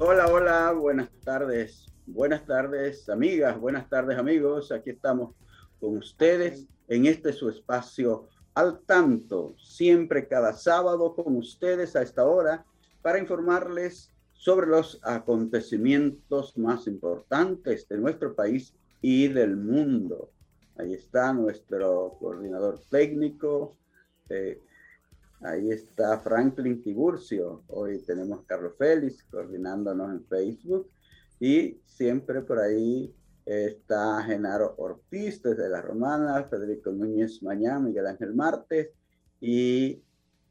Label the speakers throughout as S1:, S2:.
S1: Hola, hola, buenas tardes. Buenas tardes, amigas. Buenas tardes, amigos. Aquí estamos con ustedes en este su espacio al tanto, siempre cada sábado con ustedes a esta hora para informarles sobre los acontecimientos más importantes de nuestro país y del mundo. Ahí está nuestro coordinador técnico, eh, Ahí está Franklin Tiburcio. Hoy tenemos a Carlos Félix coordinándonos en Facebook. Y siempre por ahí está Genaro Ortiz desde La Romana, Federico Núñez Mañana, Miguel Ángel Martes. Y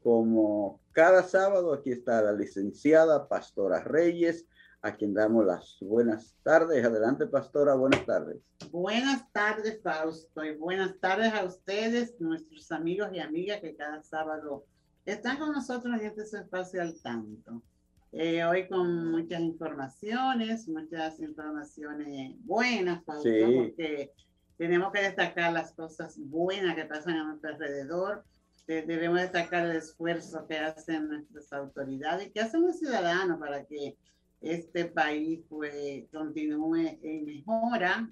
S1: como cada sábado, aquí está la licenciada Pastora Reyes, a quien damos las buenas tardes. Adelante, Pastora, buenas tardes.
S2: Buenas tardes, Fausto, y buenas tardes a ustedes, nuestros amigos y amigas que cada sábado están con nosotros en este espacio al tanto. Eh, hoy con muchas informaciones, muchas informaciones buenas, porque tenemos que destacar las cosas buenas que pasan a nuestro alrededor. debemos destacar el esfuerzo que hacen nuestras autoridades y que hacen los ciudadanos para que este país pues, continúe en mejora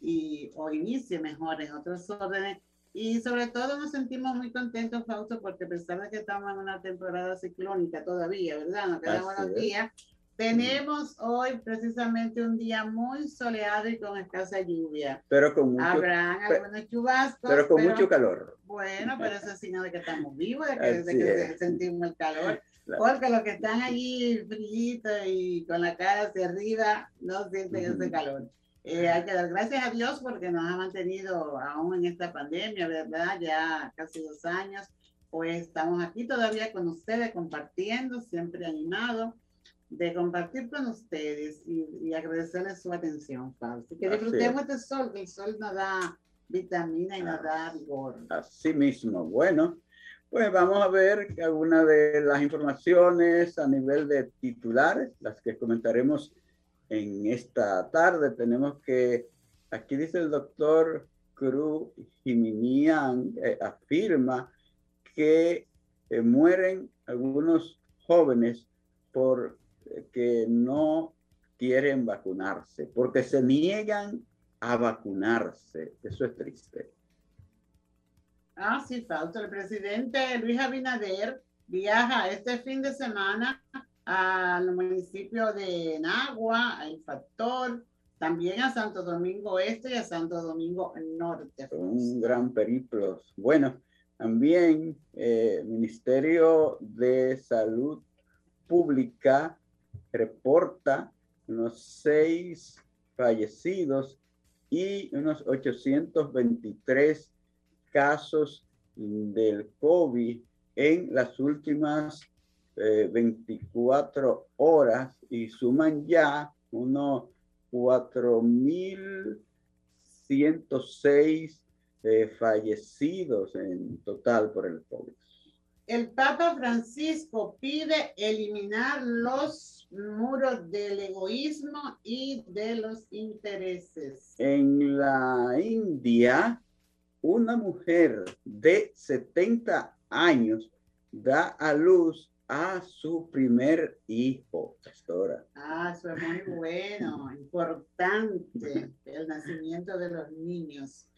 S2: y, o inicie mejores otros órdenes y sobre todo nos sentimos muy contentos, Fausto, porque a pesar de que estamos en una temporada ciclónica todavía, ¿verdad? Nos quedan buenos días. Tenemos hoy precisamente un día muy soleado y con escasa lluvia.
S1: Pero con mucho,
S2: Habrán algunos chubascos.
S1: Pero con mucho calor.
S2: Bueno, pero eso es signo de que estamos vivos, de que, de que sentimos el calor. Porque los que están allí fríos y con la cara hacia arriba no sienten ese calor. Eh, hay que dar gracias a Dios porque nos ha mantenido aún en esta pandemia, ¿verdad? Ya casi dos años. Pues estamos aquí todavía con ustedes compartiendo, siempre animado de compartir con ustedes y, agradecerles su atención, Fausto. Que disfrutemos este sol, que el sol nos da vitamina y nos da vigor.
S1: Así mismo. Bueno, pues vamos a ver algunas de las informaciones a nivel de titulares, las que comentaremos en esta tarde. Tenemos que, aquí dice el doctor Cruz Jiminian, eh, afirma que eh, mueren algunos jóvenes por eh, que no quieren vacunarse, porque se niegan a vacunarse. Eso es triste.
S2: Ah, sí, falta. El presidente Luis Abinader viaja este fin de semana al municipio de Nagua, El Factor, también a Santo Domingo Este y a Santo Domingo Norte.
S1: Un gran periplo. Bueno, también eh, Ministerio de Salud Pública reporta unos seis fallecidos y unos 823 casos del COVID en las últimas 24 eh, horas y suman ya unos 4.106 eh, fallecidos en total por el COVID.
S2: El Papa Francisco pide eliminar los muros del egoísmo y de los intereses.
S1: En la India, una mujer de 70 años da a luz a su primer hijo, pastora.
S2: Ah, eso es muy bueno, importante, el nacimiento de los niños.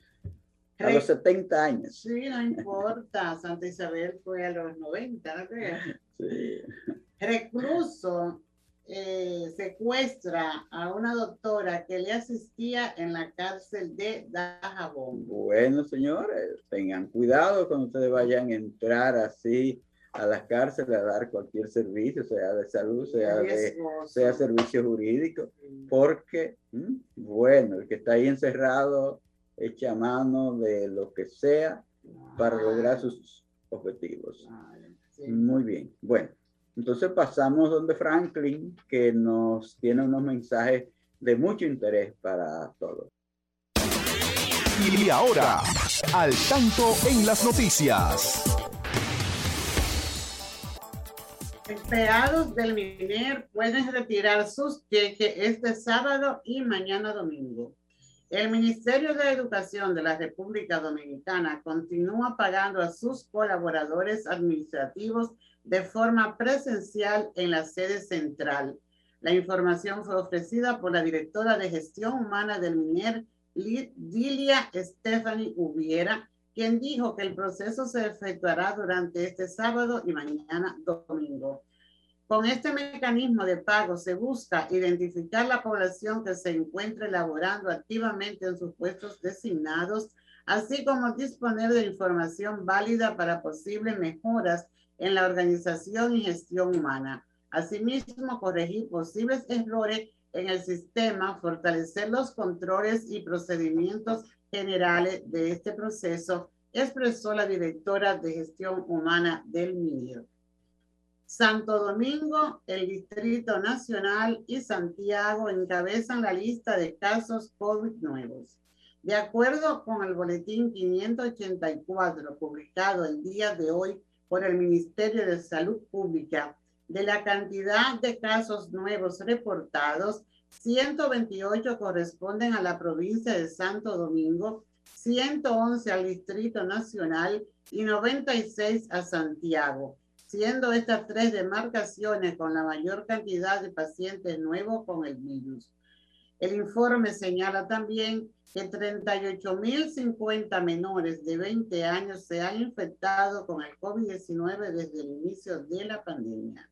S1: A los 70 años.
S2: Sí, no importa, Santa Isabel fue a los 90, ¿no crees? Sí. Recluso eh, secuestra a una doctora que le asistía en la cárcel de Dajabón.
S1: Bueno, señores, tengan cuidado cuando ustedes vayan a entrar así a las cárceles a dar cualquier servicio, sea de salud, sea de sea servicio jurídico, porque, bueno, el que está ahí encerrado echa mano de lo que sea para lograr sus objetivos. Muy bien, bueno. Entonces pasamos donde Franklin, que nos tiene unos mensajes de mucho interés para todos.
S3: Y ahora, al tanto en las noticias.
S2: Empleados del MINER pueden retirar sus cheques este sábado y mañana domingo. El Ministerio de Educación de la República Dominicana continúa pagando a sus colaboradores administrativos de forma presencial en la sede central. La información fue ofrecida por la directora de gestión humana del MINER, Lilia Stephanie Ubiera, quien dijo que el proceso se efectuará durante este sábado y mañana domingo. Con este mecanismo de pago se busca identificar la población que se encuentra elaborando activamente en sus puestos designados, así como disponer de información válida para posibles mejoras en la organización y gestión humana. Asimismo, corregir posibles errores en el sistema, fortalecer los controles y procedimientos generales de este proceso, expresó la directora de gestión humana del MINER. Santo Domingo, el Distrito Nacional y Santiago encabezan la lista de casos COVID nuevos. De acuerdo con el boletín 584 publicado el día de hoy por el Ministerio de Salud Pública de la cantidad de casos nuevos reportados, 128 corresponden a la provincia de Santo Domingo, 111 al Distrito Nacional y 96 a Santiago, siendo estas tres demarcaciones con la mayor cantidad de pacientes nuevos con el virus. El informe señala también que 38.050 menores de 20 años se han infectado con el COVID-19 desde el inicio de la pandemia.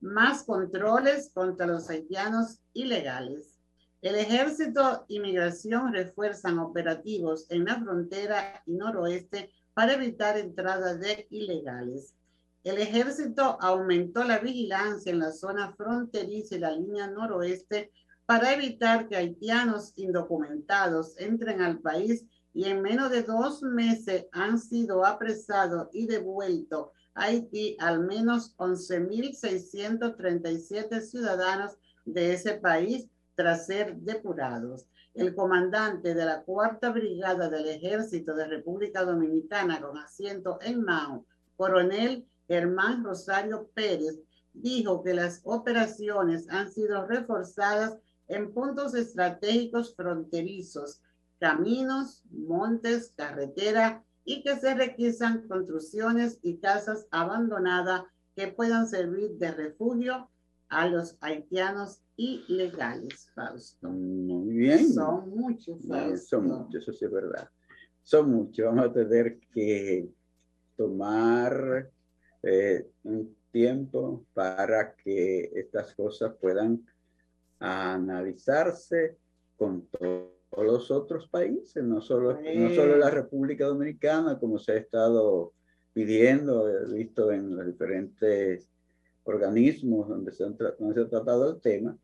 S2: Más controles contra los haitianos ilegales. El ejército y migración refuerzan operativos en la frontera y noroeste para evitar entrada de ilegales. El ejército aumentó la vigilancia en la zona fronteriza y la línea noroeste para evitar que haitianos indocumentados entren al país y en menos de dos meses han sido apresados y devueltos Haití al menos 11.637 ciudadanos de ese país tras ser depurados. El comandante de la Cuarta Brigada del Ejército de República Dominicana con asiento en Mao, coronel Germán Rosario Pérez, dijo que las operaciones han sido reforzadas en puntos estratégicos fronterizos, caminos, montes, carretera y que se requisan construcciones y casas abandonadas que puedan servir de refugio a los haitianos ilegales, Fausto.
S1: Muy bien.
S2: Son muchos,
S1: son muchos, eso sí es verdad. Son muchos. Vamos a tener que tomar eh, un tiempo para que estas cosas puedan analizarse con todos los otros países, no solo, no solo la República Dominicana, como se ha estado pidiendo, visto en los diferentes organismos donde se, han donde se ha tratado el tema,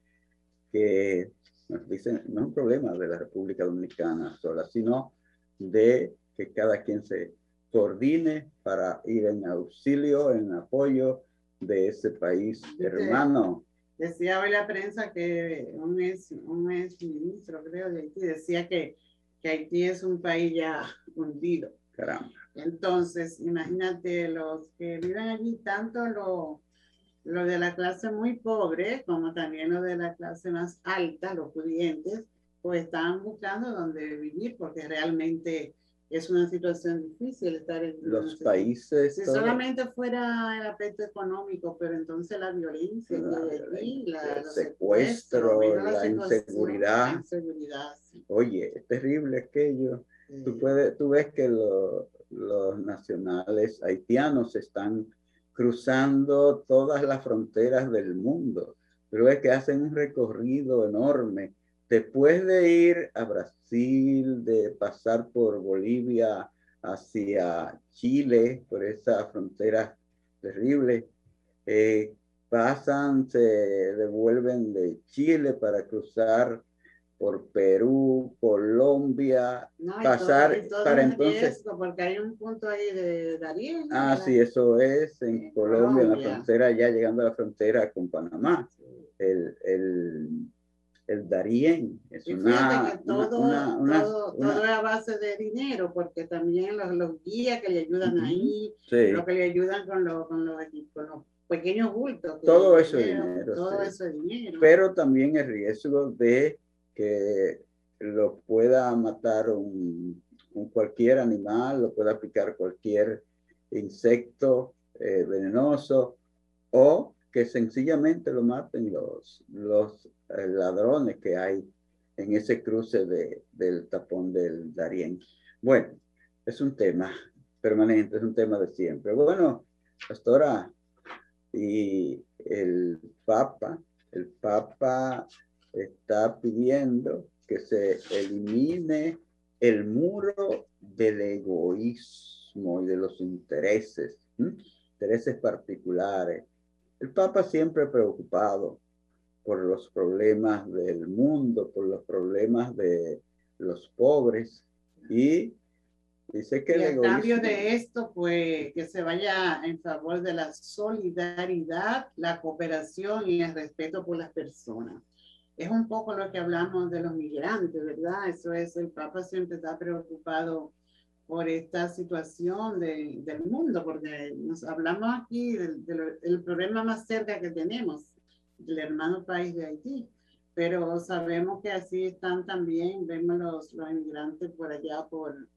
S1: que nos dicen, no es un problema de la República Dominicana sola, sino de que cada quien se coordine para ir en auxilio, en apoyo de ese país hermano
S2: Decía hoy la prensa que un ex, un ministro, creo, de Haití decía que, que Haití es un país ya hundido.
S1: Caramba.
S2: Entonces, imagínate los que viven allí, tanto lo, lo de la clase muy pobre como también lo de la clase más alta, los pudientes, pues están buscando dónde vivir porque realmente es una situación difícil estar en
S1: los países.
S2: Si solamente fuera el aspecto económico, pero entonces la violencia,
S1: el secuestro, la, inseguridad. Oye, es terrible aquello. Tú, puedes, tú ves que los nacionales haitianos están cruzando todas las fronteras del mundo pero es que hacen un recorrido enorme. Después de ir a Brasil, de pasar por Bolivia hacia Chile, por esa frontera terrible, eh, pasan, se devuelven de Chile para cruzar por Perú, Colombia, pasar para entonces.
S2: porque hay un punto ahí de Darién.
S1: Ah, sí, eso es en Colombia, en la frontera, ya llegando a la frontera con Panamá. El, el, el Darién
S2: es una, todo, una, todo, todo, es a base de dinero, porque también los, los guías que le ayudan ahí, sí. los que le ayudan con, lo, con, los, con los pequeños bultos.
S1: Todo eso es dinero. Todo eso es dinero. Pero también el riesgo de que lo pueda matar un, cualquier animal, lo pueda picar cualquier insecto eh, venenoso o que sencillamente lo maten los, los eh, ladrones que hay en ese cruce de, del tapón del Darién. Bueno, es un tema permanente, es un tema de siempre. Bueno, pastora, y el Papa, el Papa está pidiendo que se elimine el muro del egoísmo y de los intereses, intereses particulares. El Papa siempre preocupado por los problemas del mundo, por los problemas de los pobres y dice que
S2: el cambio de esto, pues que se vaya en favor de la solidaridad, la cooperación y el respeto por las personas es un poco lo que hablamos de los migrantes, ¿verdad? Eso es, el Papa siempre está preocupado por esta situación de, del mundo, porque nos hablamos aquí del, problema más cerca que tenemos, del hermano país de Haití, pero sabemos que así están también, vemos los, los inmigrantes por allá, por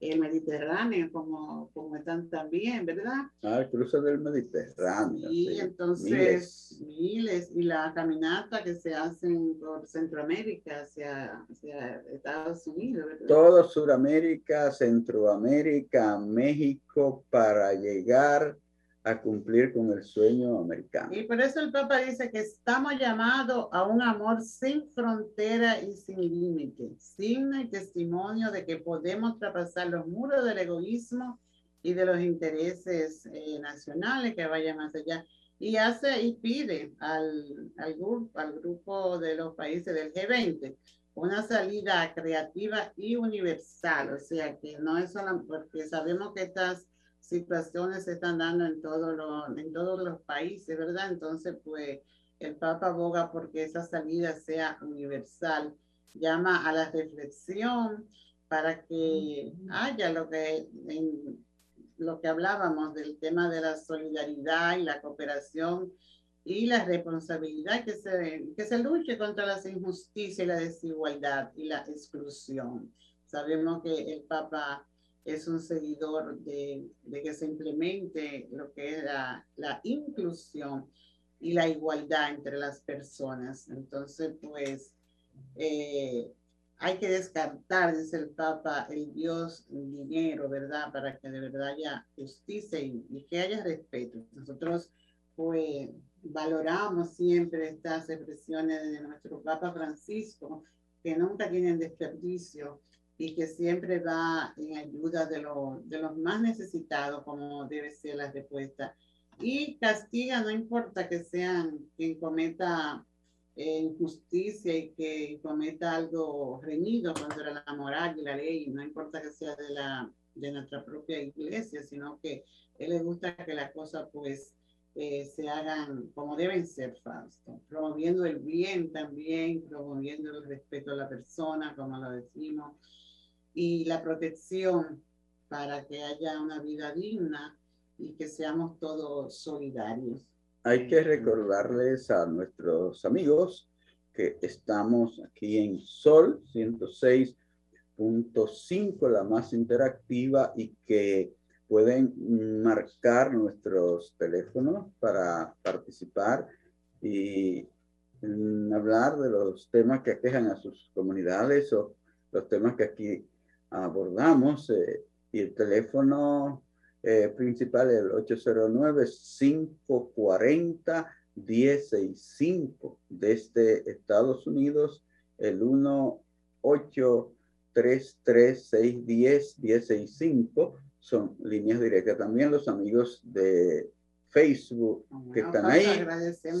S2: el Mediterráneo, como, como están también, ¿verdad?
S1: Ah, el cruce del Mediterráneo.
S2: Y entonces miles. y la caminata que se hacen por Centroamérica hacia, hacia Estados Unidos, ¿verdad?
S1: Todo Sudamérica, Centroamérica, México, para llegar a cumplir con el sueño americano.
S2: Y por eso el Papa dice que estamos llamados a un amor sin frontera y sin límite, sin el testimonio de que podemos traspasar los muros del egoísmo y de los intereses eh, nacionales que vayan más allá. Y hace y pide al, al, grupo, al grupo de los países del G20 una salida creativa y universal, o sea, que no es solo porque sabemos que estas situaciones se están dando en, todo en todos los países, ¿verdad? Entonces, pues el Papa aboga porque esa salida sea universal, llama a la reflexión para que haya lo que, en, lo que hablábamos del tema de la solidaridad y la cooperación y la responsabilidad, que se, que se luche contra las injusticias y la desigualdad y la exclusión. Sabemos que el Papa es un seguidor de, que se implemente lo que es la, inclusión y la igualdad entre las personas. Entonces, pues, eh, hay que descartar, dice el Papa, el Dios dinero, ¿verdad? Para que de verdad haya justicia y, y que haya respeto. Nosotros, pues, valoramos siempre estas expresiones de nuestro Papa Francisco, que nunca tienen desperdicio y que siempre va en ayuda de, de los más necesitados, como debe ser la respuesta. Y castiga, no importa que sean quien cometa eh, injusticia y que cometa algo reñido contra la moral y la ley, no importa que sea de, la, de nuestra propia iglesia, sino que él le gusta que las cosas pues eh, se hagan como deben ser, Fausto, promoviendo el bien también, promoviendo el respeto a la persona, como lo decimos, y la protección para que haya una vida digna y que seamos todos solidarios.
S1: Hay que recordarles a nuestros amigos que estamos aquí en Sol 106.5, la más interactiva, y que pueden marcar nuestros teléfonos para participar y hablar de los temas que aquejan a sus comunidades o los temas que aquí abordamos eh, y el teléfono eh, principal es el 809-540 1065 desde Estados Unidos, el 1-833-610-1065 son líneas directas. También los amigos de Facebook que están ahí,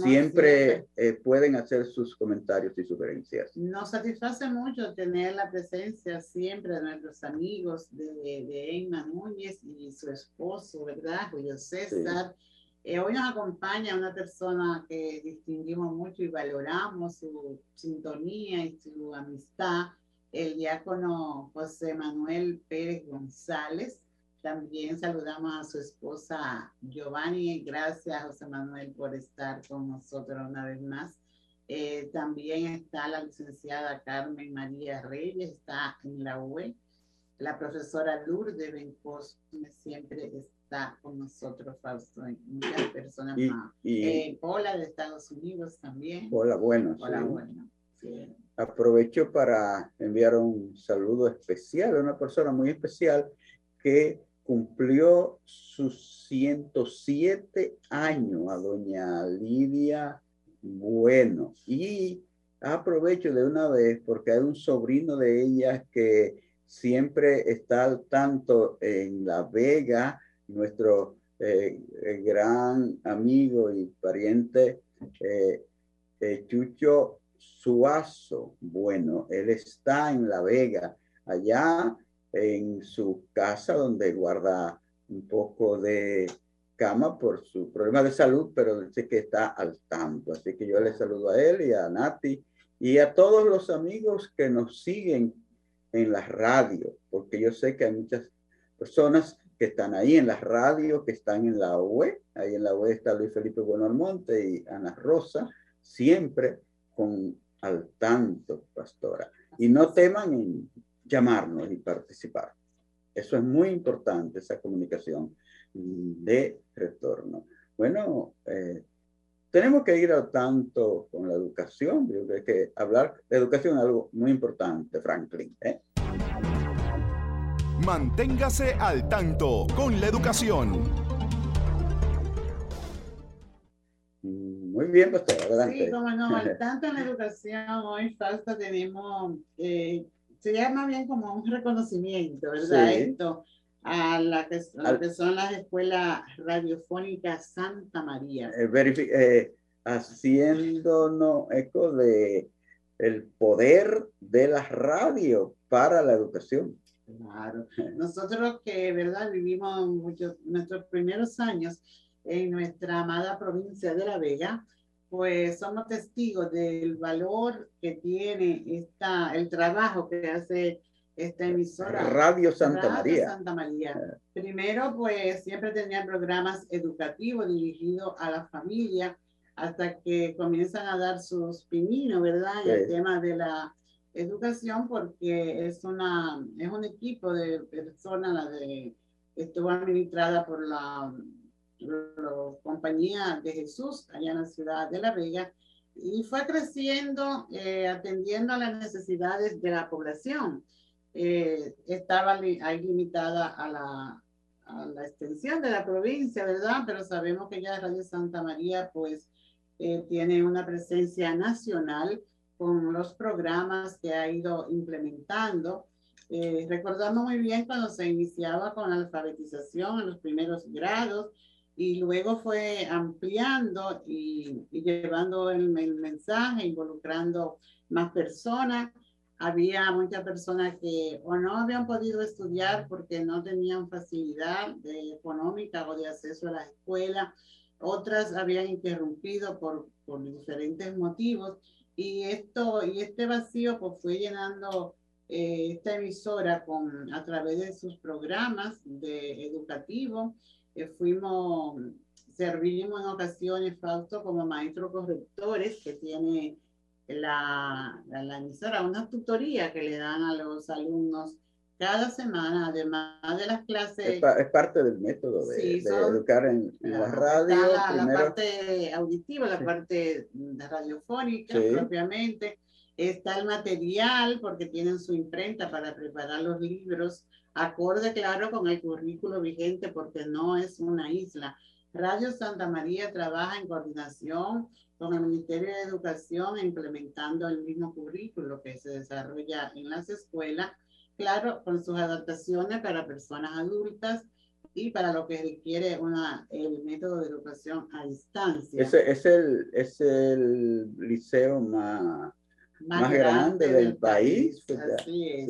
S1: siempre, eh, pueden hacer sus comentarios y sugerencias.
S2: Nos satisface mucho tener la presencia siempre de nuestros amigos de, de Emma Núñez y su esposo, ¿verdad? Julio César. Eh, hoy nos acompaña una persona que distinguimos mucho y valoramos su sintonía y su amistad, el diácono José Manuel Pérez González también saludamos a su esposa Giovanni. Gracias, José Manuel, por estar con nosotros una vez más. Eh, también está la licenciada Carmen María Reyes, está en la UE. La profesora Lourdes Bencos siempre está con nosotros, Fausto, y muchas personas más. Y, eh, Pola de Estados Unidos también.
S1: Hola, bueno.
S2: Hola, bueno.
S1: Aprovecho para enviar un saludo especial a una persona muy especial que cumplió sus 107 años a doña Lidia Bueno. Y aprovecho de una vez porque hay un sobrino de ella que siempre está al tanto en La Vega, nuestro eh, gran amigo y pariente eh, eh, Chucho Suazo. Bueno, él está en La Vega. Allá en su casa donde guarda un poco de cama por su problema de salud, pero dice que está al tanto. Así que yo le saludo a él y a Nati y a todos los amigos que nos siguen en la radio, porque yo sé que hay muchas personas que están ahí en la radio, que están en la UE. Ahí en la UE está Luis Felipe Buenalmonte y Ana Rosa, siempre con al tanto, pastora. Y no teman en llamarnos y participar. Eso es muy importante, esa comunicación de retorno. Bueno, eh, tenemos que ir al tanto con la educación. Yo creo que hablar de educación es algo muy importante, Franklin. ¿eh?
S3: Manténgase al tanto con la educación.
S1: Muy bien, pues adelante.
S2: Sí, como no, al tanto en la educación, hoy falta tenemos eh, se llama bien como un reconocimiento, ¿verdad? Esto a la que, son las escuelas radiofónicas Santa María.
S1: Eh, eh, haciéndonos eco de el poder de la radio para la educación.
S2: Claro. Nosotros que, ¿verdad? Vivimos muchos, nuestros primeros años en nuestra amada provincia de La Vega, pues somos testigos del valor que tiene esta, el trabajo que hace esta emisora.
S1: Radio Santa María.
S2: Santa María. Ah. Primero, pues siempre tenía programas educativos dirigidos a la familia hasta que comienzan a dar sus pininos, ¿verdad? En el tema de la educación, porque es, una, es un equipo de personas, la de, estuvo administrada por la la compañía de Jesús allá en la ciudad de La Vega y fue creciendo eh, atendiendo a las necesidades de la población. Eh, estaba ahí limitada a la, a la, extensión de la provincia, ¿verdad? Pero sabemos que ya Radio Santa María pues eh, tiene una presencia nacional con los programas que ha ido implementando. recordamos muy bien cuando se iniciaba con la alfabetización en los primeros grados, y luego fue ampliando y, llevando el, mensaje, involucrando más personas. Había muchas personas que o no habían podido estudiar porque no tenían facilidad de, económica o de acceso a la escuela. Otras habían interrumpido por, por diferentes motivos. Y, esto, y este vacío pues, fue llenando eh, esta emisora con, a través de sus programas de educativos fuimos, servimos en ocasiones, Fausto, como maestros correctores que tiene la, la, emisora, una tutoría que le dan a los alumnos cada semana, además de las clases.
S1: Es, parte del método de, educar en, la radio.
S2: La, parte auditiva, la parte radiofónica propiamente. Está el material, porque tienen su imprenta para preparar los libros acorde, claro, con el currículo vigente, porque no es una isla. Radio Santa María trabaja en coordinación con el Ministerio de Educación implementando el mismo currículo que se desarrolla en las escuelas, claro, con sus adaptaciones para personas adultas y para lo que requiere una, el método de educación a distancia.
S1: Ese es el, es el liceo más, más, grande, del, país.
S2: Pues Así es.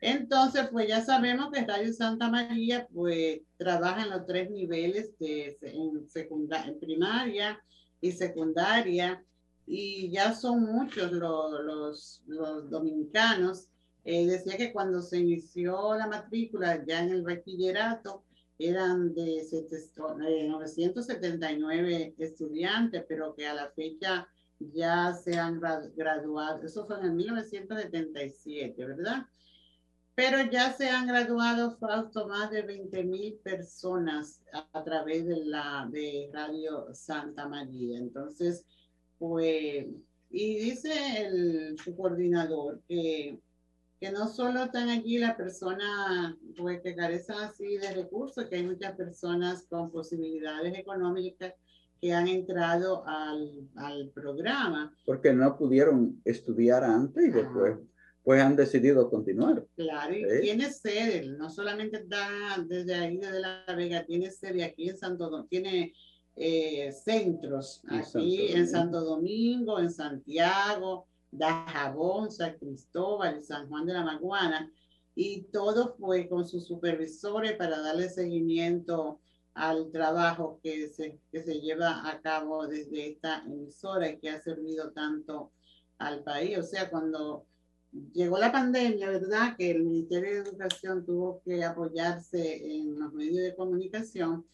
S2: Entonces, pues ya sabemos que Radio Santa María pues trabaja en los tres niveles de en, secundaria, en primaria y secundaria y ya son muchos los, los, los dominicanos. Eh, decía que cuando se inició la matrícula ya en el bachillerato eran de 979 eh, estudiantes, pero que a la fecha ya se han graduado. Eso fue en 1977, ¿verdad? Pero ya se han graduado, Fausto, más de 20 mil personas a, través de la de Radio Santa María. Entonces, pues, y dice el, su coordinador que, que no solo están allí las personas pues, que carecen así de recursos, que hay muchas personas con posibilidades económicas que han entrado al, al programa.
S1: Porque no pudieron estudiar antes y después pues han decidido continuar.
S2: Claro, y tiene sede, no solamente está desde ahí, desde La Vega, tiene sede aquí en Santo Domingo, tiene eh, centros aquí en Santo Domingo, en Santiago, Dajabón, San Cristóbal San Juan de la Maguana, y todo fue con sus supervisores para darle seguimiento al trabajo que se, que se lleva a cabo desde esta emisora y que ha servido tanto al país. O sea, cuando llegó la pandemia, ¿verdad? Que el Ministerio de Educación tuvo que apoyarse en los medios de comunicación.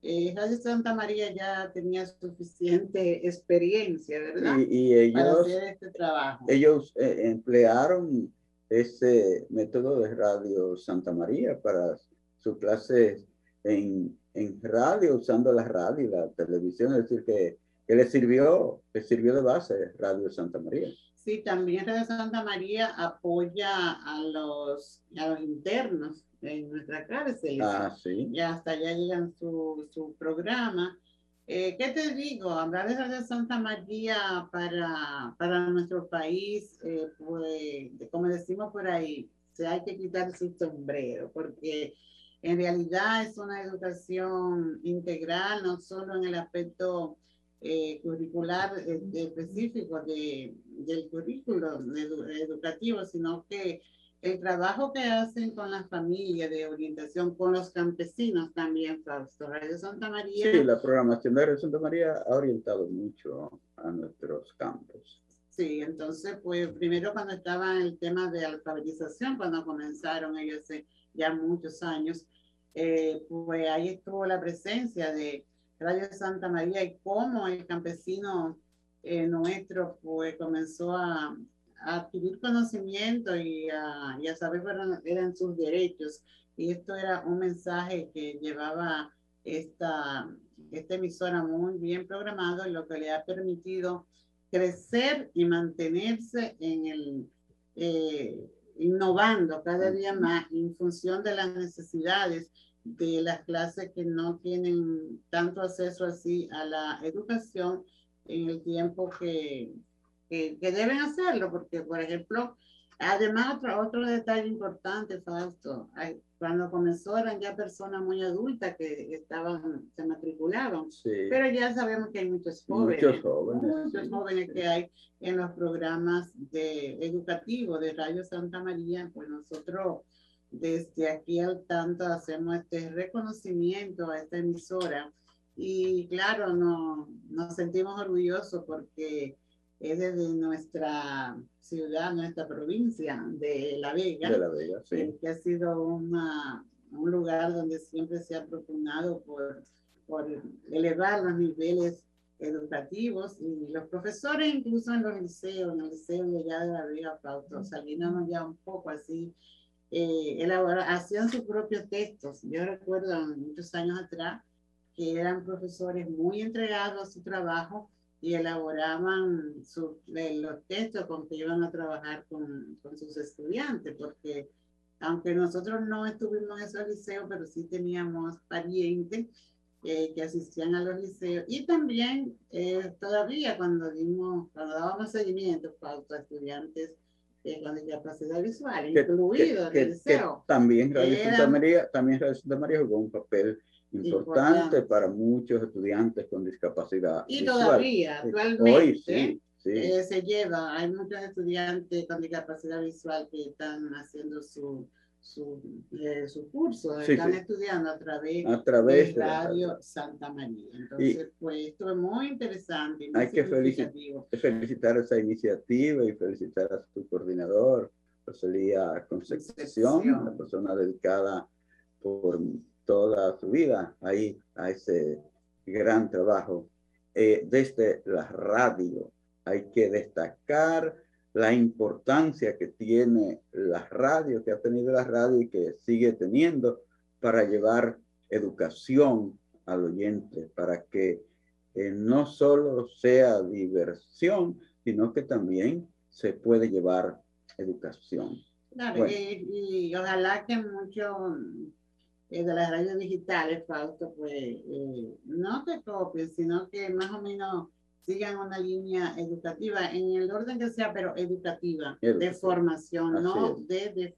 S2: Eh, Radio Santa María ya tenía suficiente experiencia, ¿verdad?
S1: Y, ellos, Para hacer este trabajo. Ellos eh, emplearon ese método de Radio Santa María para su clase en, en radio, usando la radio y la televisión, es decir, que, que le sirvió, le sirvió de base Radio Santa María.
S2: Sí, también Radio Santa María apoya a los, a los internos en nuestra cárcel.
S1: Ah, sí.
S2: Ya hasta allá llegan su, su programa. Eh, ¿Qué te digo? Hablar de Radio Santa María para, para nuestro país, eh, pues, como decimos por ahí, se hay que quitar su sombrero, porque en realidad es una educación integral, no solo en el aspecto eh, curricular eh, específico de, del currículo educativo, sino que el trabajo que hacen con las familias de orientación, con los campesinos también, Fausto. Radio Santa María.
S1: Sí, la programación de Radio Santa María ha orientado mucho a nuestros campos.
S2: Sí, entonces, pues primero cuando estaba el tema de alfabetización, cuando comenzaron ellos hace ya muchos años, eh, pues ahí estuvo la presencia de Radio Santa María y cómo el campesino eh, nuestro pues comenzó a, adquirir conocimiento y a, y a saber cuáles eran sus derechos. Y esto era un mensaje que llevaba esta, esta emisora muy bien programado lo que le ha permitido crecer y mantenerse en el, eh, innovando cada día más en función de las necesidades de las clases que no tienen tanto acceso así a la educación en el tiempo que, que, deben hacerlo, porque por ejemplo, además otro, otro detalle importante, Fausto, cuando comenzó eran ya personas muy adultas que estaban, se matricularon, pero ya sabemos que hay muchos jóvenes, muchos jóvenes, jóvenes que hay en los programas de educativos de Radio Santa María, pues nosotros desde aquí al tanto hacemos este reconocimiento a esta emisora y claro, no, nos sentimos orgullosos porque es desde nuestra ciudad, nuestra provincia de La Vega,
S1: de la Vega sí.
S2: Eh, que ha sido una, un lugar donde siempre se ha procurado por, por elevar los niveles educativos y los profesores incluso en los liceos, en el liceo de allá de La Vega, saliéndonos ya un poco así eh, hacían sus propios textos. Yo recuerdo muchos años atrás que eran profesores muy entregados a su trabajo y elaboraban los textos con que iban a trabajar con, con, sus estudiantes, porque aunque nosotros no estuvimos en ese liceo, pero sí teníamos parientes eh, que asistían a los liceos y también eh, todavía cuando dimos, cuando dábamos seguimiento a estudiantes eh, con discapacidad visual, incluido el liceo.
S1: también Radio Santa María, también Radio Santa María jugó un papel importante, para muchos estudiantes con discapacidad
S2: y todavía actualmente se lleva, hay muchos estudiantes con discapacidad visual que están haciendo su su, eh, su curso, están estudiando a través,
S1: a través
S2: de Radio Santa María. Entonces, pues esto es muy interesante.
S1: hay que felicitar esa iniciativa y felicitar a su coordinador, Rosalía Concepción, una persona dedicada por toda su vida ahí a ese gran trabajo. Eh, desde la radio hay que destacar la importancia que tiene la radio, que ha tenido la radio y que sigue teniendo para llevar educación al oyente, para que eh, no solo sea diversión, sino que también se puede llevar educación.
S2: Claro, y, ojalá que muchos eh, de las radios digitales, Fausto, pues eh, no te copien, sino que más o menos sigan una línea educativa en el orden que sea, pero educativa, de formación, no de, de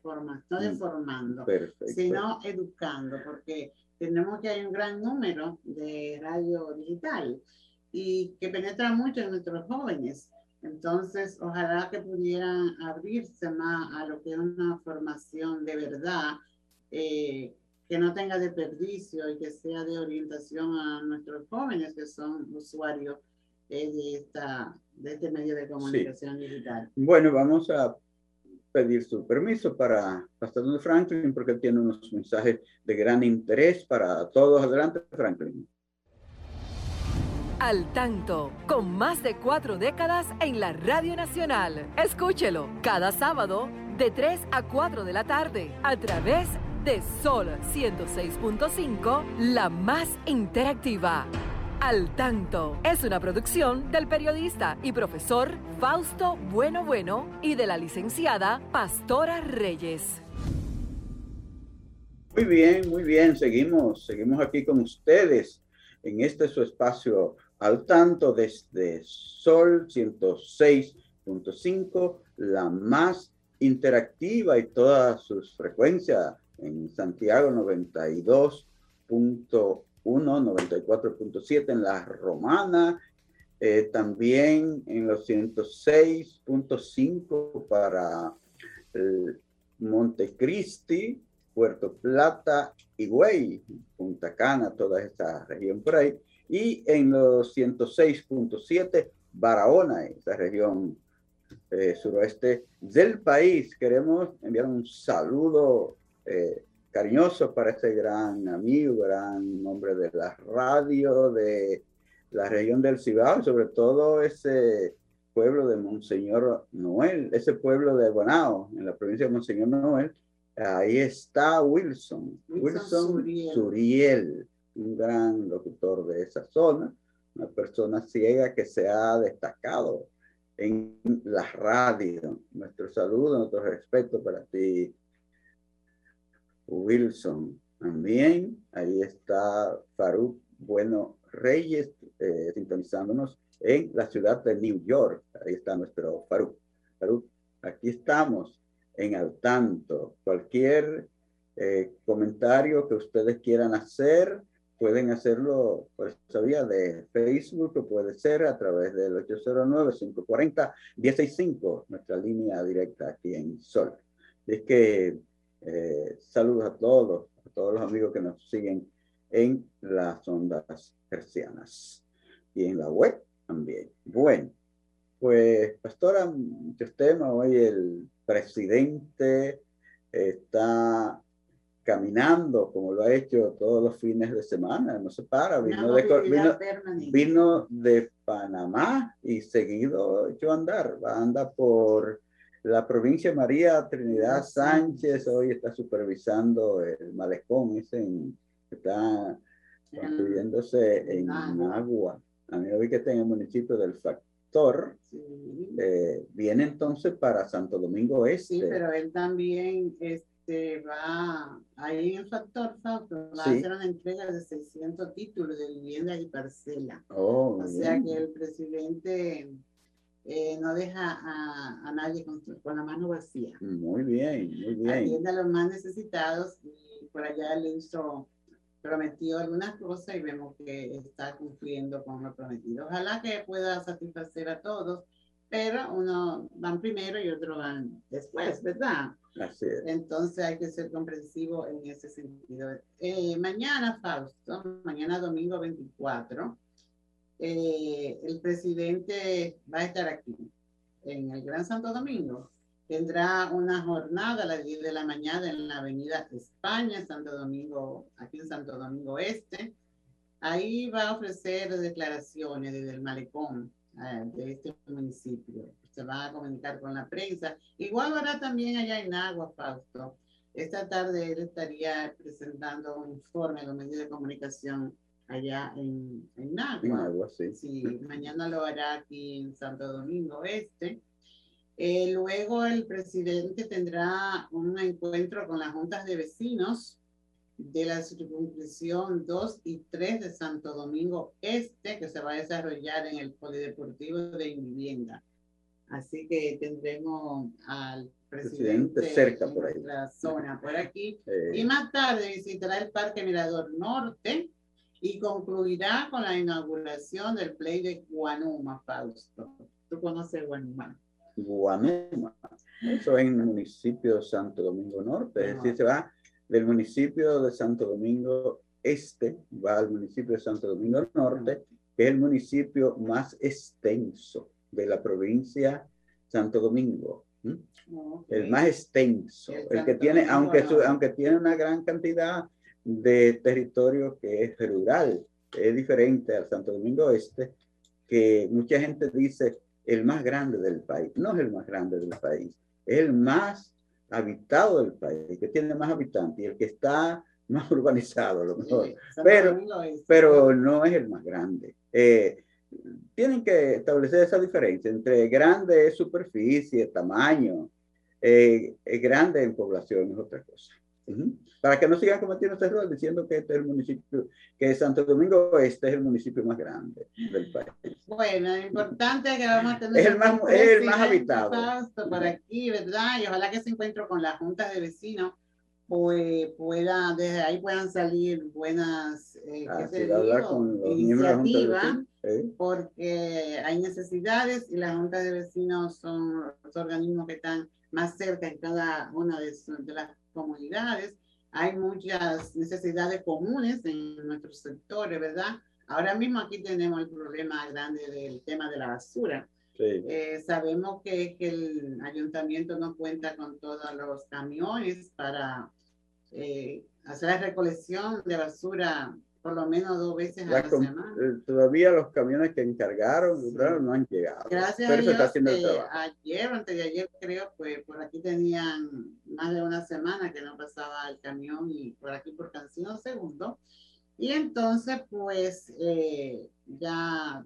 S2: no de mm, formando, sino educando, porque tenemos que hay un gran número de radio digital y que penetra mucho en nuestros jóvenes. Entonces, ojalá que pudieran abrirse más a lo que es una formación de verdad, eh, que no tenga desperdicio y que sea de orientación a nuestros jóvenes que son usuarios de, esta, de este medio de comunicación digital.
S1: Bueno, vamos a pedir su permiso para Pastor Franklin porque tiene unos mensajes de gran interés para todos. Adelante, Franklin.
S4: Al tanto, con más de cuatro décadas en la Radio Nacional. Escúchelo cada sábado de 3 a 4 de la tarde a través de Sol 106.5, la más interactiva. Al Tanto es una producción del periodista y profesor Fausto Bueno Bueno y de la licenciada Pastora Reyes.
S1: Muy bien, muy bien, seguimos, seguimos aquí con ustedes en este su espacio al tanto desde Sol 106.5, la más interactiva y todas sus frecuencias en Santiago 92.1 94.7 en la romana, eh, también en los 106.5 para Montecristi, Puerto Plata, Higüey, Punta Cana, toda esta región por ahí, y en los 106.7 Barahona, esa región eh, suroeste del país. Queremos enviar un saludo eh, cariñoso para este gran amigo, gran hombre de la radio, de la región del Cibao, sobre todo ese pueblo de Monseñor Noel, ese pueblo de Bonao, en la provincia de Monseñor Noel, ahí está Wilson, Wilson, Suriel. un gran locutor de esa zona, una persona ciega que se ha destacado en la radio. Nuestro saludo, nuestro respeto para ti, Wilson también. Ahí está Faruk Bueno Reyes eh, sintonizándonos en la ciudad de New York. Ahí está nuestro Faruk. Faruk, aquí estamos en al tanto. Cualquier eh, comentario que ustedes quieran hacer, pueden hacerlo por esa vía de Facebook o puede ser a través del 809-540-165, nuestra línea directa aquí en Sol. Es que eh, saludos a todos, a todos los amigos que nos siguen en las ondas persianas y en la web también. Bueno, pues, pastora, muchos temas. Hoy el presidente está caminando como lo ha hecho todos los fines de semana, no se para, vino, de, vino, de Panamá y seguido a andar, va a andar por la provincia María Trinidad Sánchez hoy está supervisando el malecón, ese está construyéndose en agua. A mí vi que está en el municipio del Factor. Eh, viene entonces para Santo Domingo Este.
S2: Sí, pero él también este, este, va, ahí en Factor Factor va a hacer una entrega de 600 títulos de vivienda y parcela.
S1: Oh,
S2: o sea que el presidente eh, no deja a, a nadie con, con, la mano vacía.
S1: Muy bien, muy bien.
S2: Atiende a los más necesitados y por allá le hizo, prometió algunas cosas y vemos que está cumpliendo con lo prometido. Ojalá que pueda satisfacer a todos pero uno van primero y otro van después, ¿verdad?
S1: Así es.
S2: Entonces hay que ser comprensivo en ese sentido. Eh, mañana, Fausto, mañana domingo 24, eh, el presidente va a estar aquí, en el Gran Santo Domingo. Tendrá una jornada a las 10 de la mañana en la Avenida España, Santo Domingo, aquí en Santo Domingo Este. Ahí va a ofrecer declaraciones desde el malecón eh, de este municipio. Se va a comunicar con la prensa. Igual hará también allá en Agua, Fausto. Esta tarde él estaría presentando un informe a los medios de comunicación allá en, en Agua. sí. Mañana lo hará aquí en Santo Domingo Este. Eh, luego el presidente tendrá un encuentro con las juntas de vecinos de la circunscripción 2 y 3 de Santo Domingo Este, que se va a desarrollar en el Polideportivo de Vivienda. Así que tendremos al presidente,
S1: cerca por ahí.
S2: Zona por aquí. Y más tarde visitará el Parque Mirador Norte y concluirá con la inauguración del Play de Guanuma, Fausto. ¿Tú conoces Guanuma?
S1: Guanuma. Eso es en el municipio de Santo Domingo Norte. Es decir, se va del municipio de Santo Domingo Este, va al municipio de Santo Domingo Norte, que es el municipio más extenso de la provincia Santo Domingo. El más extenso, el, que tiene, aunque, aunque tiene una gran cantidad de territorio que es rural, es diferente al Santo Domingo Este, que mucha gente dice el más grande del país. No es el más grande del país, es el más habitado del país, que tiene más habitantes y el que está más urbanizado, a lo mejor. pero, pero no es el más grande. Eh, tienen que establecer esa diferencia entre grande superficie, tamaño, eh, grande en población es otra cosa. Para que no sigan cometiendo este error diciendo que este es el municipio, que Santo Domingo Este es el municipio más grande del país.
S2: Bueno, lo importante es que vamos a tener...
S1: Es el más, es el más habitado.
S2: Por aquí, ¿verdad? Y ojalá que se encuentre con la Junta de Vecinos pues pueda, desde ahí puedan salir buenas eh, iniciativas, porque hay necesidades y las juntas de vecinos son los organismos que están más cerca en cada una de, de las comunidades. Hay muchas necesidades comunes en nuestros sectores, ¿verdad? Ahora mismo aquí tenemos el problema grande del tema de la basura. Eh, sabemos que, que, el ayuntamiento no cuenta con todos los camiones para eh, hacer la recolección de basura por lo menos dos veces a la, semana.
S1: Eh, todavía los camiones que encargaron no han llegado.
S2: Gracias a Dios, eh, ayer, antes de ayer creo, pues por aquí tenían más de una semana que no pasaba el camión y por aquí por Cancino Segundo. Y entonces, pues eh, ya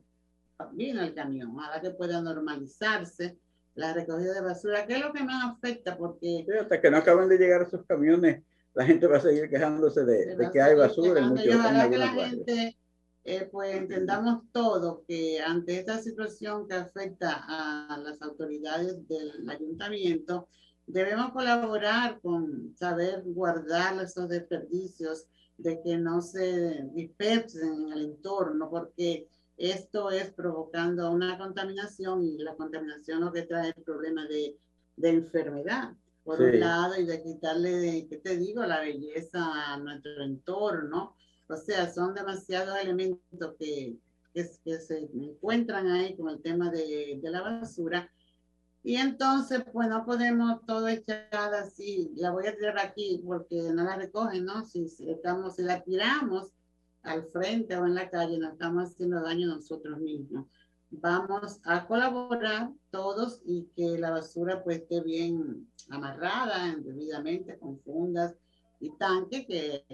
S2: vino el camión. Ahora que pueda normalizarse la recogida de basura, ¿qué es lo que más afecta? Porque...
S1: hasta que no acaban de llegar esos camiones la gente va a seguir quejándose de, que hay basura en muchos
S2: Ojalá que la gente, eh, pues entendamos todo, que ante esta situación que afecta a las autoridades del ayuntamiento, debemos colaborar con saber guardar esos desperdicios, de que no se dispersen en el entorno, porque esto es provocando una contaminación y la contaminación lo que trae el problema de, de enfermedad por un lado, y de quitarle, ¿qué te digo?, la belleza a nuestro entorno. O sea, son demasiados elementos que, que, se encuentran ahí con el tema de, de, la basura. Y entonces, pues no podemos todo echar así, la voy a tirar aquí porque no la recogen, ¿no? Si, si, estamos, si la tiramos al frente o en la calle, nos estamos haciendo daño a nosotros mismos vamos a colaborar todos y que la basura pues esté bien amarrada debidamente con fundas y tanque que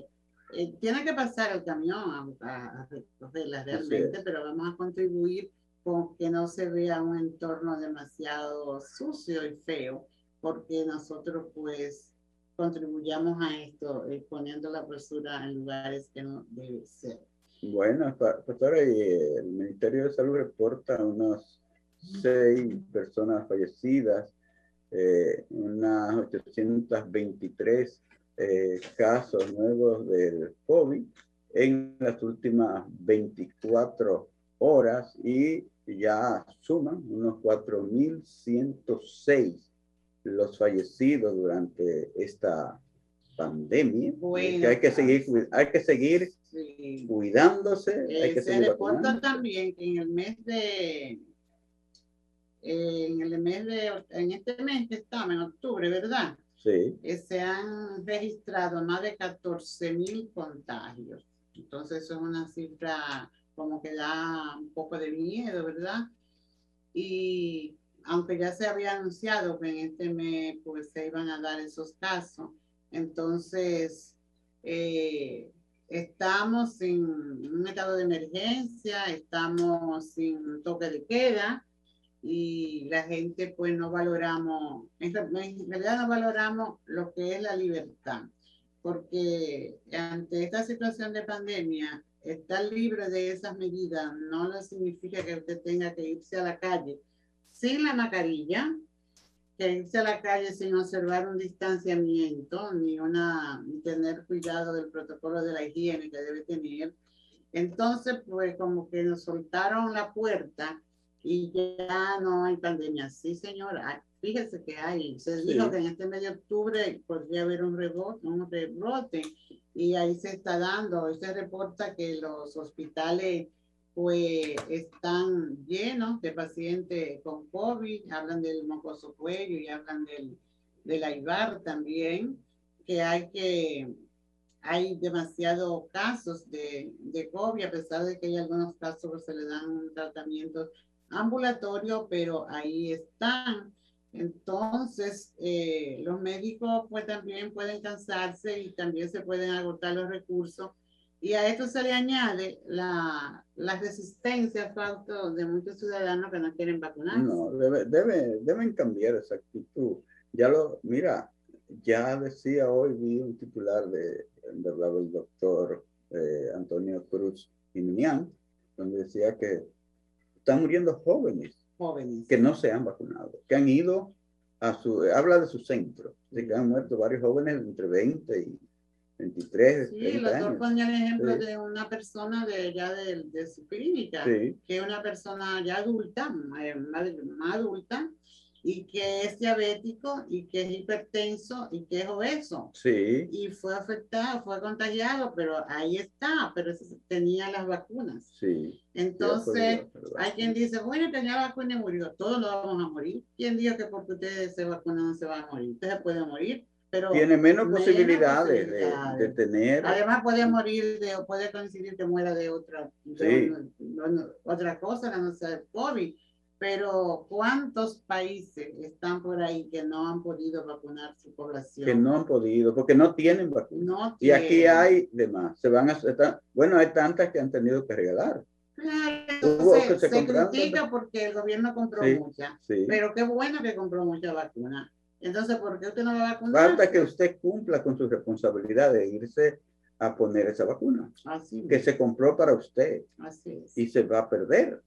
S2: eh, tiene que pasar el camión a, recogerla realmente, pero vamos a contribuir con que no se vea un entorno demasiado sucio y feo, porque nosotros pues contribuyamos a esto, eh, poniendo la postura en lugares que no debe ser.
S1: Bueno, pastora, el Ministerio de Salud reporta unas seis personas fallecidas, eh, unas 823 eh, casos nuevos del COVID en las últimas 24 horas y ya suman unos 4.106 los fallecidos durante esta pandemia. que hay que seguir, hay que seguir cuidándose. hay que
S2: se reporta también que en el mes de en el mes de en este mes que estamos en octubre, ¿verdad?
S1: Sí.
S2: Eh, se han registrado más de 14 mil contagios. Entonces, eso es una cifra como que da un poco de miedo, ¿verdad? Y aunque ya se había anunciado que en este mes pues se iban a dar esos casos, entonces eh, estamos en un estado de emergencia, estamos sin toque de queda y la gente pues no valoramos, en realidad no valoramos lo que es la libertad, porque ante esta situación de pandemia, estar libre de esas medidas no significa que usted tenga que irse a la calle sin la mascarilla, que irse a la calle sin observar un distanciamiento ni una ni tener cuidado del protocolo de la higiene que debe tener. Entonces, pues como que nos soltaron la puerta y ya no hay pandemia. Sí, señora, fíjese que hay. Se dijo que en este mes de octubre podría haber un rebote, un rebrote y ahí se está dando. Hoy se reporta que los hospitales pues están llenos de pacientes con COVID, hablan del mocoso cuello y hablan del, del AIBAR también, que hay que hay demasiados casos de, de COVID, a pesar de que hay algunos casos que se le dan un tratamiento ambulatorio, pero ahí están. Entonces, eh, los médicos pues también pueden cansarse y también se pueden agotar los recursos. Y a esto se le añade la, la resistencia Fausto, de muchos ciudadanos que no quieren vacunarse.
S1: No, debe, debe, deben cambiar esa actitud. Ya lo, mira, ya decía hoy, vi un titular de, del doctor eh, Antonio Cruz Minian, donde decía que están muriendo jóvenes,
S2: jóvenes
S1: que no se han vacunado, que han ido a su, habla de su centro, de que han muerto varios jóvenes entre 20 y 23,
S2: sí, el doctor ponía el ejemplo de una persona de ya de, de su clínica, que es una persona ya adulta, eh, más adulta, y que es diabético y que es hipertenso y que es obeso.
S1: Sí.
S2: Y fue afectado, fue contagiado, pero ahí está, pero tenía las vacunas.
S1: Sí.
S2: Entonces, hay quien dice, bueno, tenía la vacuna y murió, todos lo vamos a morir. ¿Quién dijo que porque ustedes se vacunan no se van a morir? Usted se puede morir, pero...
S1: Tiene menos, posibilidades, De, tener...
S2: Además puede morir, de, o puede coincidir que muera de otra, otra cosa, no sé, COVID pero ¿cuántos países están por ahí que no han podido vacunar su población?
S1: Que no han podido, porque no tienen vacuna. y aquí hay demás. Se van a, bueno, hay tantas que han tenido que regalar.
S2: Claro, se, se, critica porque el gobierno compró muchas, pero qué bueno que compró mucha vacuna. Entonces, ¿por qué usted no va a vacunar?
S1: Falta que usted cumpla con su responsabilidad de irse a poner esa vacuna.
S2: Así
S1: que se compró para usted.
S2: Así es.
S1: Y se va a perder.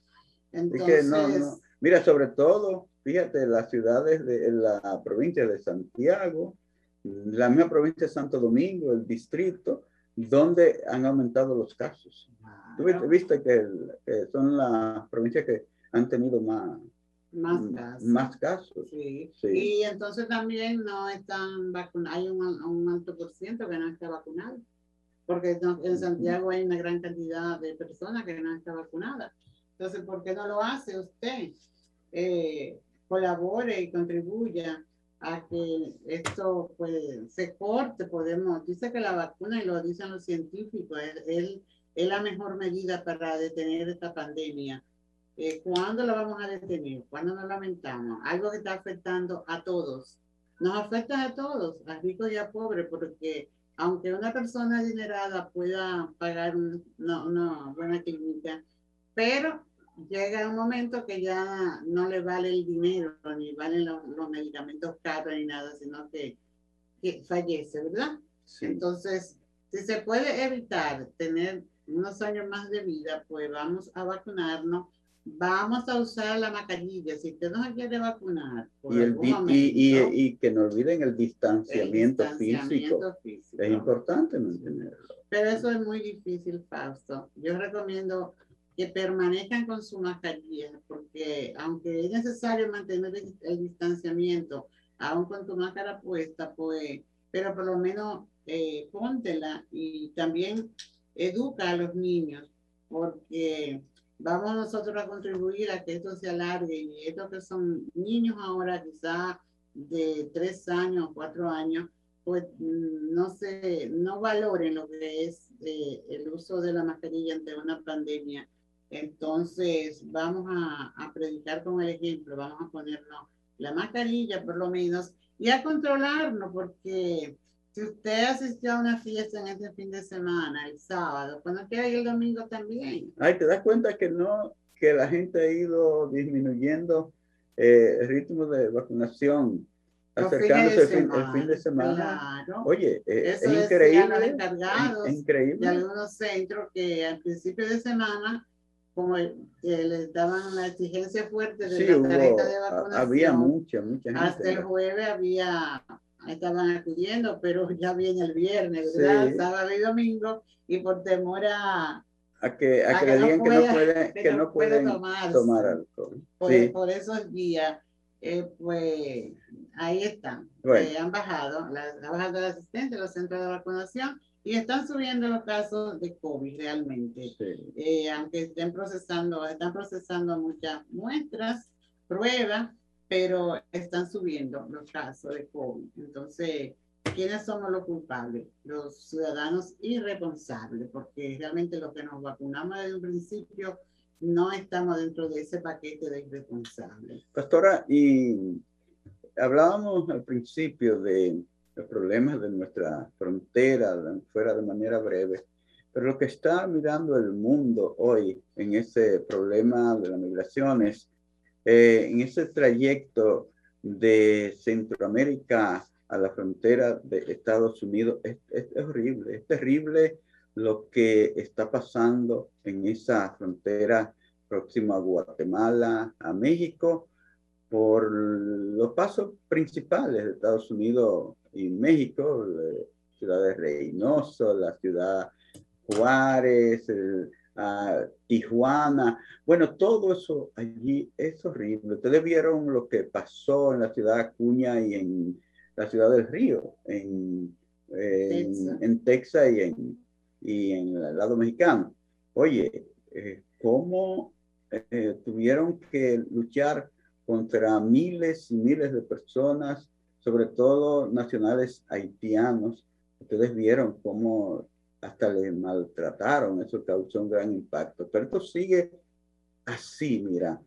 S1: Entonces, no, Mira, sobre todo, fíjate, las ciudades de la provincia de Santiago, la misma provincia de Santo Domingo, el distrito, donde han aumentado los casos. Tú viste que, son las provincias que han tenido más,
S2: más
S1: casos.
S2: Sí. Y entonces también no están vacunados, hay un, un, alto por ciento que no está vacunado, porque en Santiago hay una gran cantidad de personas que no están vacunadas. Entonces, ¿por qué no lo hace usted? Eh, colabore y contribuya a que esto pues, se corte, podemos, dice que la vacuna, y lo dicen los científicos, es, es, la mejor medida para detener esta pandemia. Eh, ¿Cuándo la vamos a detener? ¿Cuándo nos lamentamos? Algo que está afectando a todos. Nos afecta a todos, a ricos y a pobres, porque aunque una persona adinerada pueda pagar una, una buena clínica, pero llega un momento que ya no le vale el dinero, ni valen los, medicamentos caros ni nada, sino que que fallece, ¿verdad? Entonces, si se puede evitar tener unos años más de vida, pues vamos a vacunarnos. Vamos a usar la mascarilla. Si usted no se quiere vacunar,
S1: y, el, y, y, que no olviden el distanciamiento, físico. Es importante mantenerlo.
S2: Pero eso es muy difícil, Fausto. Yo recomiendo que permanezcan con su mascarilla, porque aunque es necesario mantener el, distanciamiento, aún con tu máscara puesta, pues, pero por lo menos eh, póntela y también educa a los niños, porque vamos nosotros a contribuir a que esto se alargue y estos que son niños ahora quizá de tres años, cuatro años, pues mm, no se, no valoren lo que es eh, el uso de la mascarilla ante una pandemia. Entonces, vamos a, a, predicar con el ejemplo, vamos a ponernos la mascarilla por lo menos y a controlarnos, porque si usted asistió a una fiesta en este fin de semana, el sábado, cuando quiera ir el domingo también.
S1: Ay, te das cuenta que no, que la gente ha ido disminuyendo eh, el ritmo de vacunación acercándose el fin, de semana. Oye, eh, es, increíble. Es, increíble.
S2: De algunos centros que al principio de semana como que les daban la exigencia fuerte de la tarjeta de vacunación.
S1: Había mucha, mucha gente.
S2: Hasta el jueves había, estaban acudiendo, pero ya viene el viernes, ¿verdad? Sábado y domingo, y por temor a,
S1: a que, a, que, le digan que no, pueden, que no pueden tomar alcohol.
S2: Por, sí. por esos días, eh, pues ahí están. Eh, han bajado, la, la asistencia, los centros de vacunación y están subiendo los casos de COVID realmente. Eh, aunque estén procesando, están procesando muchas muestras, pruebas, pero están subiendo los casos de COVID. Entonces, ¿quiénes somos los culpables? Los ciudadanos irresponsables, porque realmente los que nos vacunamos desde un principio no estamos dentro de ese paquete de irresponsables.
S1: Pastora, y hablábamos al principio de los problemas de nuestra frontera, fuera de manera breve. Pero lo que está mirando el mundo hoy en ese problema de las migraciones, eh, en ese trayecto de Centroamérica a la frontera de Estados Unidos, es, horrible, es terrible lo que está pasando en esa frontera próxima a Guatemala, a México, por los pasos principales de Estados Unidos y México, la ciudad de Reynoso, la ciudad Juárez, Tijuana. Bueno, todo eso allí es horrible. Ustedes vieron lo que pasó en la ciudad de Acuña y en la ciudad del Río, en, en, Texas. y en, y en el lado mexicano. Oye, eh, ¿cómo eh, tuvieron que luchar contra miles y miles de personas sobre todo nacionales haitianos. Ustedes vieron cómo hasta le maltrataron, eso causó un gran impacto. Pero esto sigue así, mira.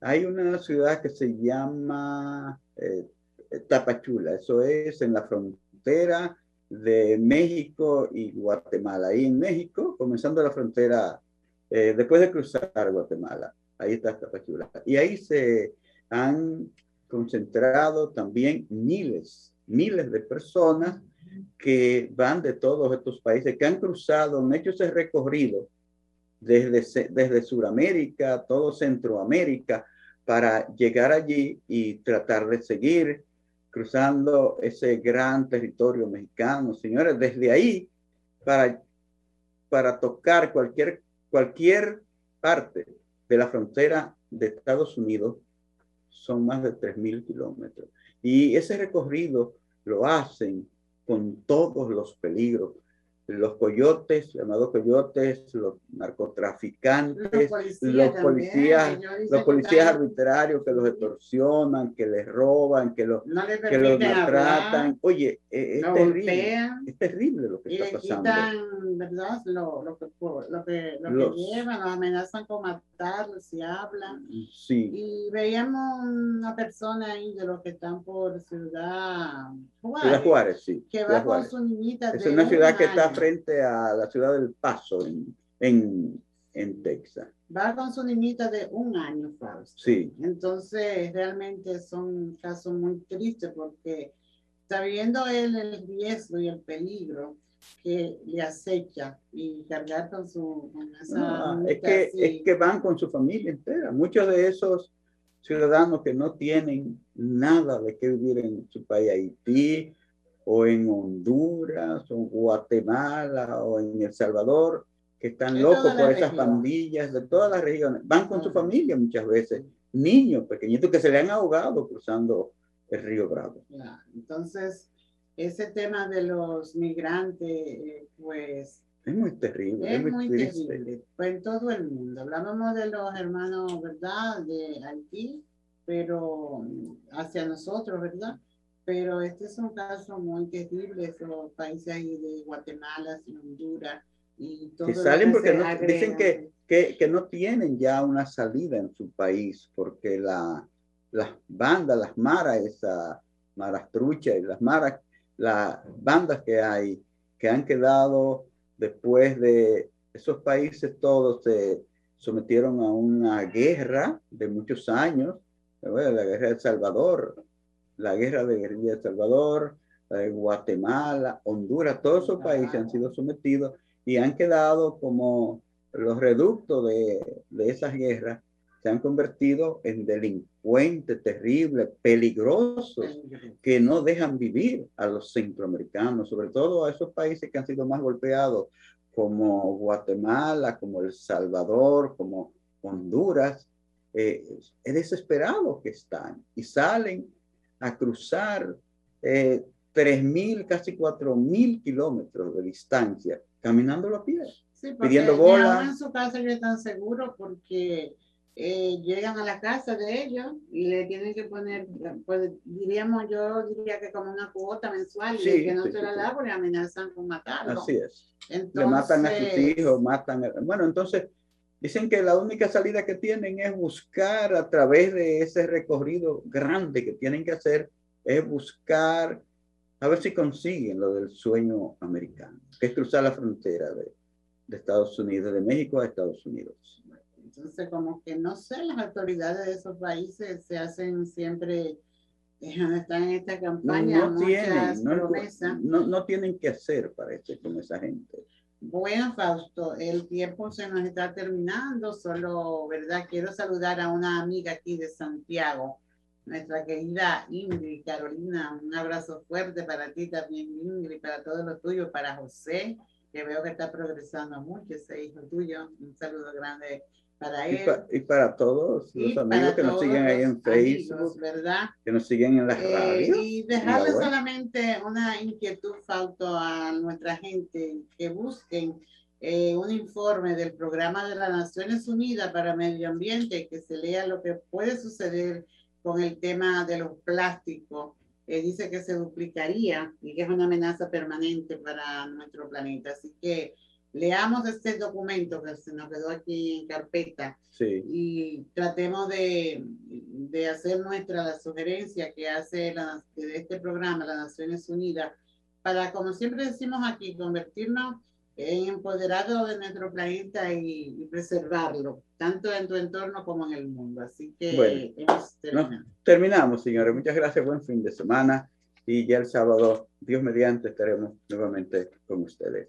S1: Hay una ciudad que se llama eh, Tapachula, eso es en la frontera de México y Guatemala. Ahí en México, comenzando la frontera, eh, después de cruzar Guatemala, ahí está Tapachula. Y ahí se han concentrado también miles, miles de personas que van de todos estos países, que han cruzado, han hecho ese recorrido desde, desde Sudamérica, todo Centroamérica, para llegar allí y tratar de seguir cruzando ese gran territorio mexicano. Señores, desde ahí, para, para tocar cualquier, cualquier parte de la frontera de Estados Unidos, son más de 3.000 kilómetros. Y ese recorrido lo hacen con todos los peligros los coyotes, llamados coyotes, los narcotraficantes, los policías, los policías, arbitrarios que los extorsionan, que les roban, que los, que los maltratan. Oye, e, es, terrible, es terrible lo que está pasando.
S2: Quitan, ¿verdad? Lo, lo, que, lo, que, lo que llevan, los amenazan con matarlos y hablan.
S1: Sí.
S2: Y veíamos una persona ahí de los que están por Ciudad
S1: Juárez, Ciudad Juárez sí.
S2: que va con su niñita.
S1: Es una ciudad que está frente a la ciudad del Paso en, en, en Texas.
S2: Va con su niñita de un año, Fausto.
S1: Sí.
S2: Entonces, realmente son casos muy tristes porque sabiendo él el riesgo y el peligro que le acecha y cargar con su...
S1: esa es, que, es que van con su familia entera. Muchos de esos ciudadanos que no tienen nada de qué vivir en su país, Haití, o en Honduras, o en Guatemala, o en El Salvador, que están locos por esas pandillas de todas las regiones. Van con su familia muchas veces, niños pequeñitos que se le han ahogado cruzando el río Bravo.
S2: Entonces, ese tema de los migrantes, eh, pues...
S1: Es muy terrible.
S2: Es, muy, terrible. Pues en todo el mundo. Hablábamos de los hermanos, ¿verdad? De Haití, pero hacia nosotros, ¿verdad? Pero este es un caso muy terrible, esos países ahí de Guatemala, Honduras y todo.
S1: Que salen porque dicen que, que, que, no tienen ya una salida en su país porque la, las bandas, las maras, esas maras truchas y las maras las bandas que hay, que han quedado después de esos países todos se sometieron a una guerra de muchos años, la guerra de El Salvador, la guerra de guerrilla de El Salvador, de Guatemala, Honduras, todos esos países han sido sometidos y han quedado como los reductos de, de esas guerras se han convertido en delincuentes terribles, peligrosos, que no dejan vivir a los centroamericanos, sobre todo a esos países que han sido más golpeados, como Guatemala, como El Salvador, como Honduras. Eh, es desesperado que están y salen a cruzar eh, 3.000, casi 4.000 kilómetros de distancia, caminando a pie, pidiendo bola.
S2: en su casa están seguros porque eh, llegan a la casa de ellos y le tienen que poner, pues diríamos, yo diría que como una cuota mensual, y que no se la da porque amenazan con matarlo.
S1: Así es. le matan a sus hijos, matan. Bueno, entonces dicen que la única salida que tienen es buscar a través de ese recorrido grande que tienen que hacer, es buscar a ver si consiguen lo del sueño americano, que es cruzar la frontera de, de Estados Unidos, de México a Estados Unidos.
S2: Entonces, como que no sé, las autoridades de esos países se hacen siempre, eh, están en esta campaña, no, tienen,
S1: no, no, tienen que hacer, parece, con esa gente.
S2: Bueno, Fausto, el tiempo se nos está terminando, solo, ¿verdad? Quiero saludar a una amiga aquí de Santiago, nuestra querida Ingrid Carolina, un abrazo fuerte para ti también, Ingrid, para todos los tuyos, para José, que veo que está progresando mucho, ese hijo tuyo, un saludo grande para él.
S1: Y, para todos los amigos que nos siguen ahí en Facebook,
S2: ¿verdad?
S1: que nos siguen en las eh, radios.
S2: Y dejarle solamente una inquietud, Fausto, a nuestra gente que busquen eh, un informe del programa de las Naciones Unidas para Medio Ambiente, que se lea lo que puede suceder con el tema de los plásticos. Eh, dice que se duplicaría y que es una amenaza permanente para nuestro planeta. Así que leamos este documento que se nos quedó aquí en carpeta y tratemos de, de, hacer nuestra la sugerencia que hace la, de este programa las Naciones Unidas para, como siempre decimos aquí, convertirnos en empoderados de nuestro planeta y, preservarlo, tanto en tu entorno como en el mundo. Así que
S1: terminado. terminamos, señores. Muchas gracias. Buen fin de semana. Y ya el sábado, Dios mediante, estaremos nuevamente con ustedes.